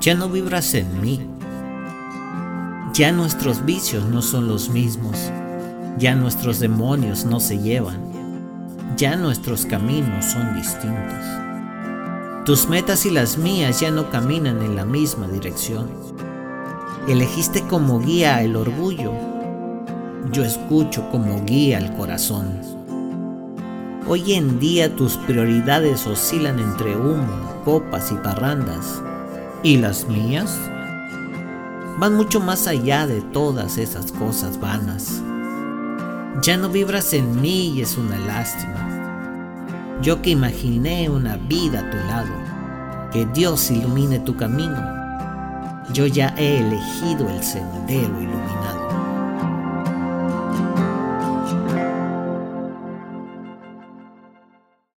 Ya no vibras en mí. Ya nuestros vicios no son los mismos. Ya nuestros demonios no se llevan. Ya nuestros caminos son distintos. Tus metas y las mías ya no caminan en la misma dirección. Elegiste como guía el orgullo. Yo escucho como guía el corazón. Hoy en día tus prioridades oscilan entre humo, copas y parrandas. ¿Y las mías? Van mucho más allá de todas esas cosas vanas. Ya no vibras en mí y es una lástima. Yo que imaginé una vida a tu lado, que Dios ilumine tu camino. Yo ya he elegido el sendero iluminado.